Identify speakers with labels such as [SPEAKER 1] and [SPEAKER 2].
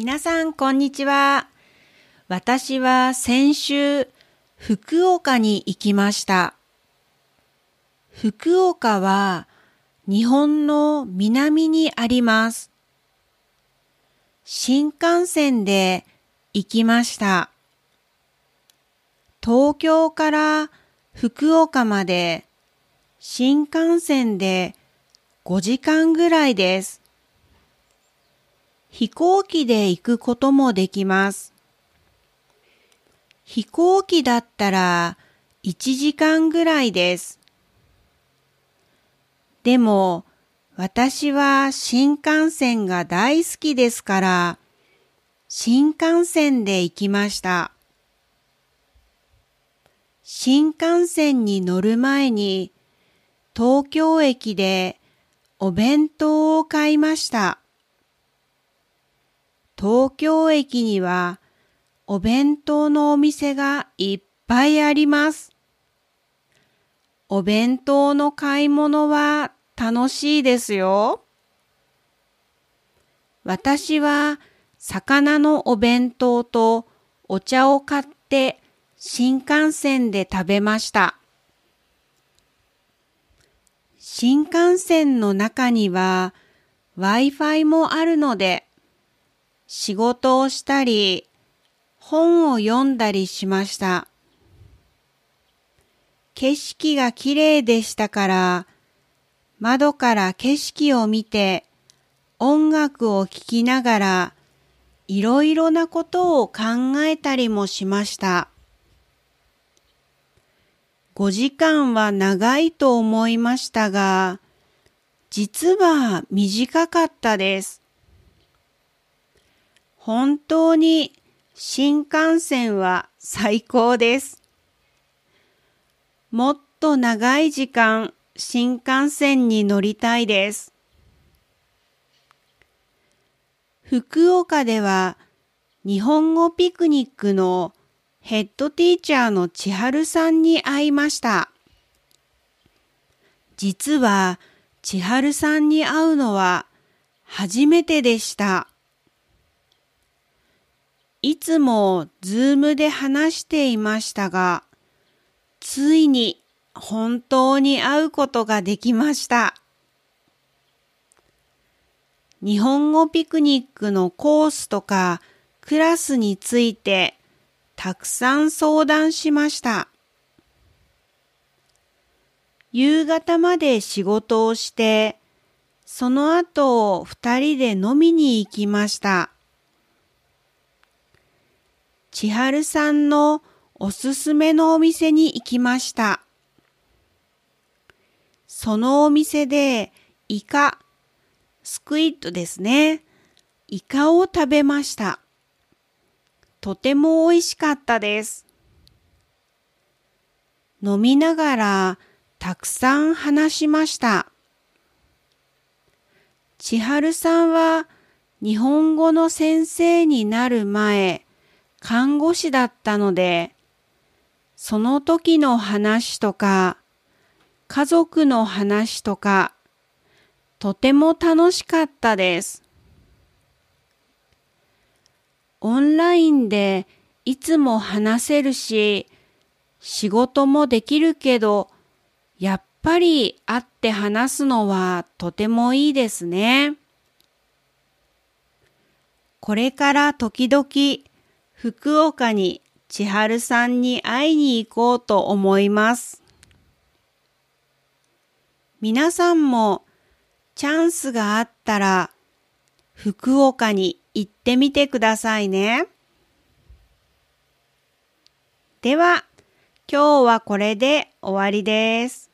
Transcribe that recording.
[SPEAKER 1] 皆さん、こんにちは。私は先週、福岡に行きました。福岡は日本の南にあります。新幹線で行きました。東京から福岡まで新幹線で5時間ぐらいです。飛行機で行くこともできます。飛行機だったら1時間ぐらいです。でも私は新幹線が大好きですから新幹線で行きました。新幹線に乗る前に東京駅でお弁当を買いました。東京駅にはお弁当のお店がいっぱいあります。お弁当の買い物は楽しいですよ。私は魚のお弁当とお茶を買って新幹線で食べました。新幹線の中には Wi-Fi もあるので仕事をしたり本を読んだりしました。景色が綺麗でしたから窓から景色を見て音楽を聴きながらいろいろなことを考えたりもしました。5時間は長いと思いましたが、実は短かったです。本当に新幹線は最高です。もっと長い時間新幹線に乗りたいです。福岡では日本語ピクニックのヘッドティーチャーの千春さんに会いました。実は千春さんに会うのは初めてでした。いつもズームで話していましたが、ついに本当に会うことができました。日本語ピクニックのコースとかクラスについてたくさん相談しました。夕方まで仕事をして、その後二人で飲みに行きました。千春さんのおすすめのお店に行きました。そのお店でイカ、スクイットですね。イカを食べました。とても美味しかったです。飲みながらたくさん話しました。千春さんは日本語の先生になる前、看護師だったので、その時の話とか、家族の話とか、とても楽しかったです。オンラインでいつも話せるし、仕事もできるけど、やっぱり会って話すのはとてもいいですね。これから時々福岡に千春さんに会いに行こうと思います。皆さんもチャンスがあったら福岡に行ってみてくださいね。では、今日はこれで終わりです。